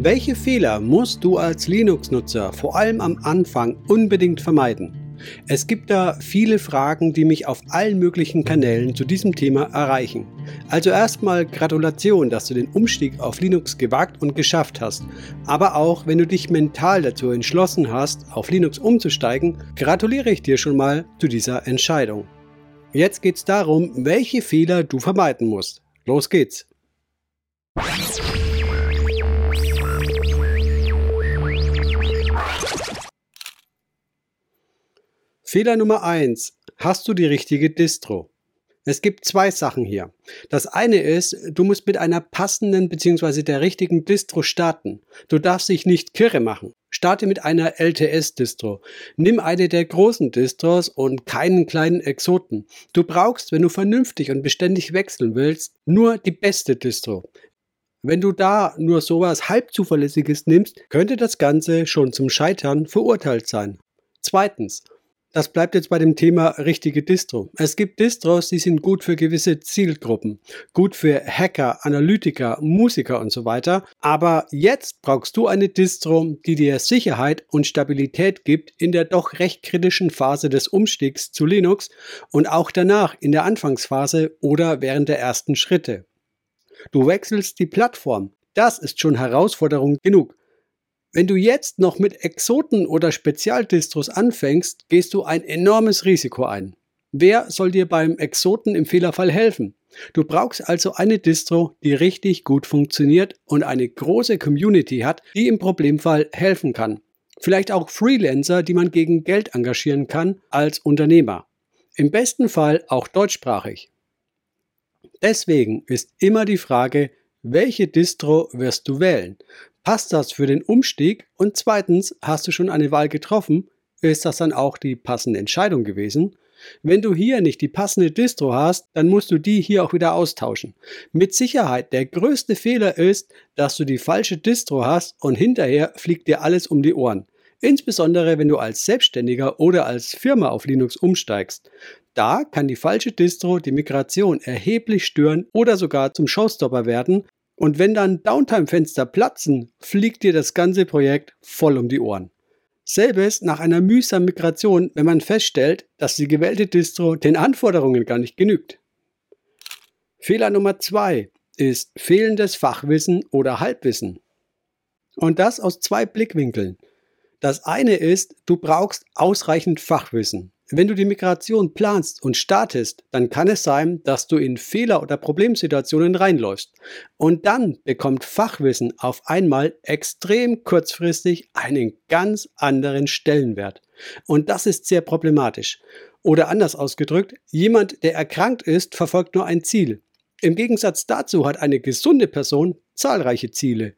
Welche Fehler musst du als Linux-Nutzer vor allem am Anfang unbedingt vermeiden? Es gibt da viele Fragen, die mich auf allen möglichen Kanälen zu diesem Thema erreichen. Also erstmal Gratulation, dass du den Umstieg auf Linux gewagt und geschafft hast. Aber auch wenn du dich mental dazu entschlossen hast, auf Linux umzusteigen, gratuliere ich dir schon mal zu dieser Entscheidung. Jetzt geht es darum, welche Fehler du vermeiden musst. Los geht's! Fehler Nummer 1. Hast du die richtige Distro? Es gibt zwei Sachen hier. Das eine ist, du musst mit einer passenden bzw. der richtigen Distro starten. Du darfst dich nicht kirre machen. Starte mit einer LTS-Distro. Nimm eine der großen Distros und keinen kleinen Exoten. Du brauchst, wenn du vernünftig und beständig wechseln willst, nur die beste Distro. Wenn du da nur sowas halbzuverlässiges nimmst, könnte das Ganze schon zum Scheitern verurteilt sein. Zweitens, das bleibt jetzt bei dem Thema richtige Distro. Es gibt Distros, die sind gut für gewisse Zielgruppen, gut für Hacker, Analytiker, Musiker und so weiter. Aber jetzt brauchst du eine Distro, die dir Sicherheit und Stabilität gibt in der doch recht kritischen Phase des Umstiegs zu Linux und auch danach in der Anfangsphase oder während der ersten Schritte. Du wechselst die Plattform. Das ist schon Herausforderung genug. Wenn du jetzt noch mit Exoten oder Spezialdistros anfängst, gehst du ein enormes Risiko ein. Wer soll dir beim Exoten im Fehlerfall helfen? Du brauchst also eine Distro, die richtig gut funktioniert und eine große Community hat, die im Problemfall helfen kann. Vielleicht auch Freelancer, die man gegen Geld engagieren kann als Unternehmer. Im besten Fall auch deutschsprachig. Deswegen ist immer die Frage, welche Distro wirst du wählen? Passt das für den Umstieg? Und zweitens, hast du schon eine Wahl getroffen? Ist das dann auch die passende Entscheidung gewesen? Wenn du hier nicht die passende Distro hast, dann musst du die hier auch wieder austauschen. Mit Sicherheit, der größte Fehler ist, dass du die falsche Distro hast und hinterher fliegt dir alles um die Ohren. Insbesondere wenn du als Selbstständiger oder als Firma auf Linux umsteigst. Da kann die falsche Distro die Migration erheblich stören oder sogar zum Showstopper werden und wenn dann Downtime-Fenster platzen, fliegt dir das ganze Projekt voll um die Ohren. Selbes nach einer mühsamen Migration, wenn man feststellt, dass die gewählte Distro den Anforderungen gar nicht genügt. Fehler Nummer zwei ist fehlendes Fachwissen oder Halbwissen. Und das aus zwei Blickwinkeln. Das eine ist, du brauchst ausreichend Fachwissen. Wenn du die Migration planst und startest, dann kann es sein, dass du in Fehler- oder Problemsituationen reinläufst. Und dann bekommt Fachwissen auf einmal extrem kurzfristig einen ganz anderen Stellenwert. Und das ist sehr problematisch. Oder anders ausgedrückt, jemand, der erkrankt ist, verfolgt nur ein Ziel. Im Gegensatz dazu hat eine gesunde Person zahlreiche Ziele.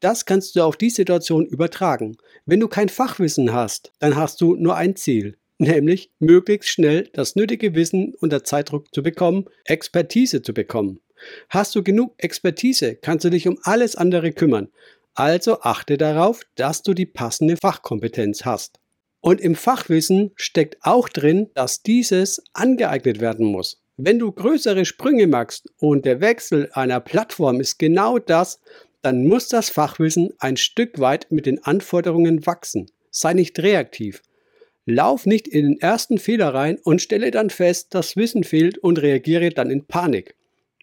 Das kannst du auf die Situation übertragen. Wenn du kein Fachwissen hast, dann hast du nur ein Ziel nämlich möglichst schnell das nötige Wissen unter Zeitdruck zu bekommen, Expertise zu bekommen. Hast du genug Expertise, kannst du dich um alles andere kümmern. Also achte darauf, dass du die passende Fachkompetenz hast. Und im Fachwissen steckt auch drin, dass dieses angeeignet werden muss. Wenn du größere Sprünge machst und der Wechsel einer Plattform ist genau das, dann muss das Fachwissen ein Stück weit mit den Anforderungen wachsen. Sei nicht reaktiv. Lauf nicht in den ersten Fehler rein und stelle dann fest, dass Wissen fehlt und reagiere dann in Panik.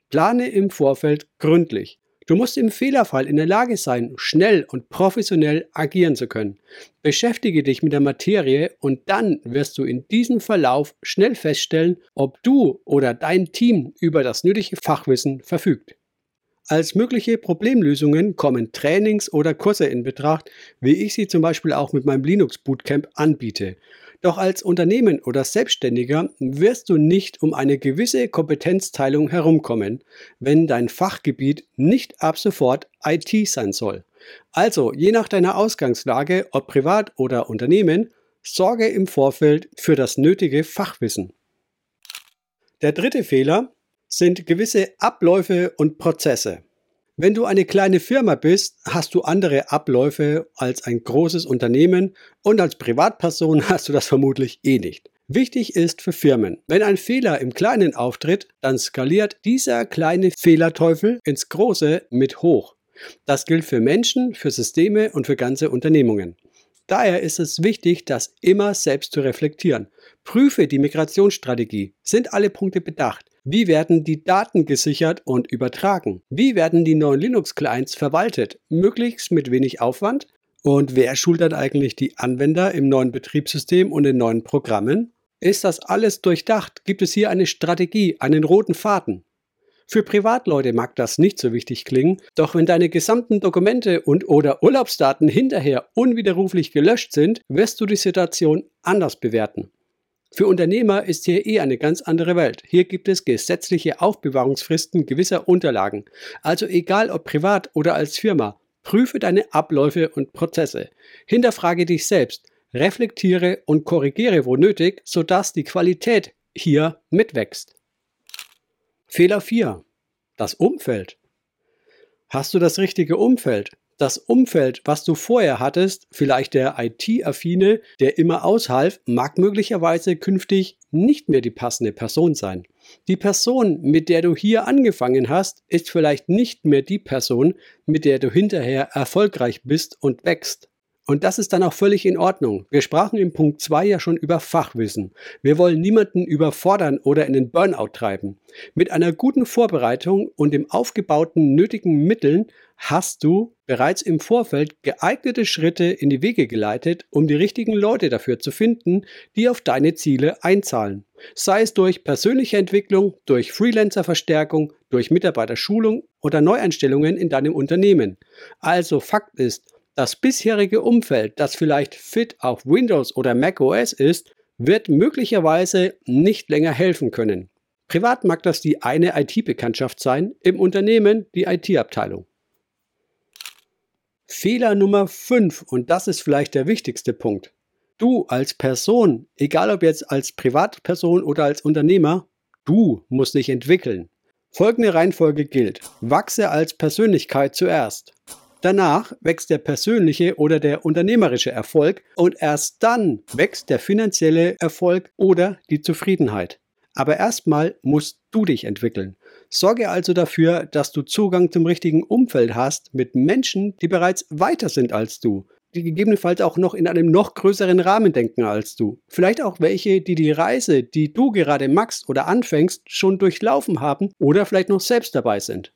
Plane im Vorfeld gründlich. Du musst im Fehlerfall in der Lage sein, schnell und professionell agieren zu können. Beschäftige dich mit der Materie und dann wirst du in diesem Verlauf schnell feststellen, ob du oder dein Team über das nötige Fachwissen verfügt. Als mögliche Problemlösungen kommen Trainings oder Kurse in Betracht, wie ich sie zum Beispiel auch mit meinem Linux Bootcamp anbiete. Doch als Unternehmen oder Selbstständiger wirst du nicht um eine gewisse Kompetenzteilung herumkommen, wenn dein Fachgebiet nicht ab sofort IT sein soll. Also, je nach deiner Ausgangslage, ob privat oder Unternehmen, sorge im Vorfeld für das nötige Fachwissen. Der dritte Fehler, sind gewisse Abläufe und Prozesse. Wenn du eine kleine Firma bist, hast du andere Abläufe als ein großes Unternehmen und als Privatperson hast du das vermutlich eh nicht. Wichtig ist für Firmen, wenn ein Fehler im Kleinen auftritt, dann skaliert dieser kleine Fehlerteufel ins Große mit hoch. Das gilt für Menschen, für Systeme und für ganze Unternehmungen. Daher ist es wichtig, das immer selbst zu reflektieren. Prüfe die Migrationsstrategie. Sind alle Punkte bedacht? Wie werden die Daten gesichert und übertragen? Wie werden die neuen Linux-Clients verwaltet? Möglichst mit wenig Aufwand? Und wer schultert eigentlich die Anwender im neuen Betriebssystem und in neuen Programmen? Ist das alles durchdacht? Gibt es hier eine Strategie, einen roten Faden? Für Privatleute mag das nicht so wichtig klingen, doch wenn deine gesamten Dokumente und oder Urlaubsdaten hinterher unwiderruflich gelöscht sind, wirst du die Situation anders bewerten. Für Unternehmer ist hier eh eine ganz andere Welt. Hier gibt es gesetzliche Aufbewahrungsfristen gewisser Unterlagen. Also egal ob privat oder als Firma, prüfe deine Abläufe und Prozesse. Hinterfrage dich selbst reflektiere und korrigiere wo nötig, sodass die Qualität hier mitwächst. Fehler 4. Das Umfeld. Hast du das richtige Umfeld? Das Umfeld, was du vorher hattest, vielleicht der IT-Affine, der immer aushalf, mag möglicherweise künftig nicht mehr die passende Person sein. Die Person, mit der du hier angefangen hast, ist vielleicht nicht mehr die Person, mit der du hinterher erfolgreich bist und wächst. Und das ist dann auch völlig in Ordnung. Wir sprachen im Punkt 2 ja schon über Fachwissen. Wir wollen niemanden überfordern oder in den Burnout treiben. Mit einer guten Vorbereitung und dem aufgebauten nötigen Mitteln hast du bereits im Vorfeld geeignete Schritte in die Wege geleitet, um die richtigen Leute dafür zu finden, die auf deine Ziele einzahlen. Sei es durch persönliche Entwicklung, durch Freelancer-Verstärkung, durch Mitarbeiterschulung oder Neueinstellungen in deinem Unternehmen. Also Fakt ist, das bisherige Umfeld, das vielleicht fit auf Windows oder Mac OS ist, wird möglicherweise nicht länger helfen können. Privat mag das die eine IT-Bekanntschaft sein, im Unternehmen die IT-Abteilung. Fehler Nummer 5, und das ist vielleicht der wichtigste Punkt. Du als Person, egal ob jetzt als Privatperson oder als Unternehmer, du musst dich entwickeln. Folgende Reihenfolge gilt. Wachse als Persönlichkeit zuerst. Danach wächst der persönliche oder der unternehmerische Erfolg und erst dann wächst der finanzielle Erfolg oder die Zufriedenheit. Aber erstmal musst du dich entwickeln. Sorge also dafür, dass du Zugang zum richtigen Umfeld hast mit Menschen, die bereits weiter sind als du, die gegebenenfalls auch noch in einem noch größeren Rahmen denken als du. Vielleicht auch welche, die die Reise, die du gerade machst oder anfängst, schon durchlaufen haben oder vielleicht noch selbst dabei sind.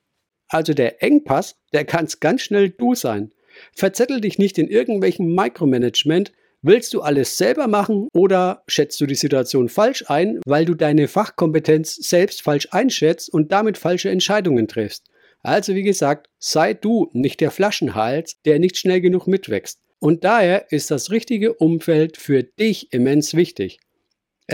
Also der Engpass, der kann ganz schnell du sein. Verzettel dich nicht in irgendwelchen Micromanagement. Willst du alles selber machen oder schätzt du die Situation falsch ein, weil du deine Fachkompetenz selbst falsch einschätzt und damit falsche Entscheidungen triffst? Also wie gesagt, sei du nicht der Flaschenhals, der nicht schnell genug mitwächst. Und daher ist das richtige Umfeld für dich immens wichtig.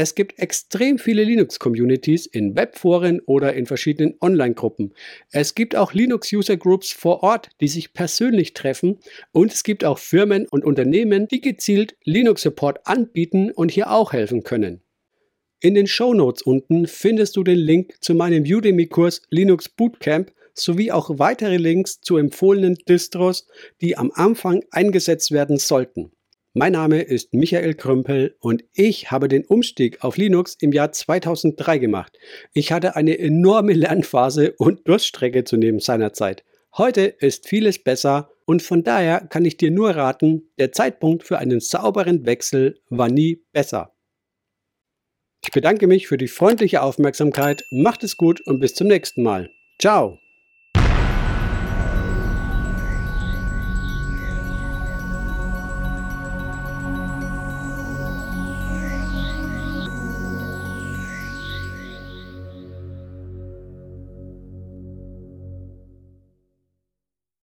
Es gibt extrem viele Linux-Communities in Webforen oder in verschiedenen Online-Gruppen. Es gibt auch Linux-User-Groups vor Ort, die sich persönlich treffen. Und es gibt auch Firmen und Unternehmen, die gezielt Linux-Support anbieten und hier auch helfen können. In den Show Notes unten findest du den Link zu meinem Udemy-Kurs Linux Bootcamp sowie auch weitere Links zu empfohlenen Distros, die am Anfang eingesetzt werden sollten. Mein Name ist Michael Krümpel und ich habe den Umstieg auf Linux im Jahr 2003 gemacht. Ich hatte eine enorme Lernphase und Durststrecke zu nehmen seinerzeit. Heute ist vieles besser und von daher kann ich dir nur raten, der Zeitpunkt für einen sauberen Wechsel war nie besser. Ich bedanke mich für die freundliche Aufmerksamkeit, macht es gut und bis zum nächsten Mal. Ciao!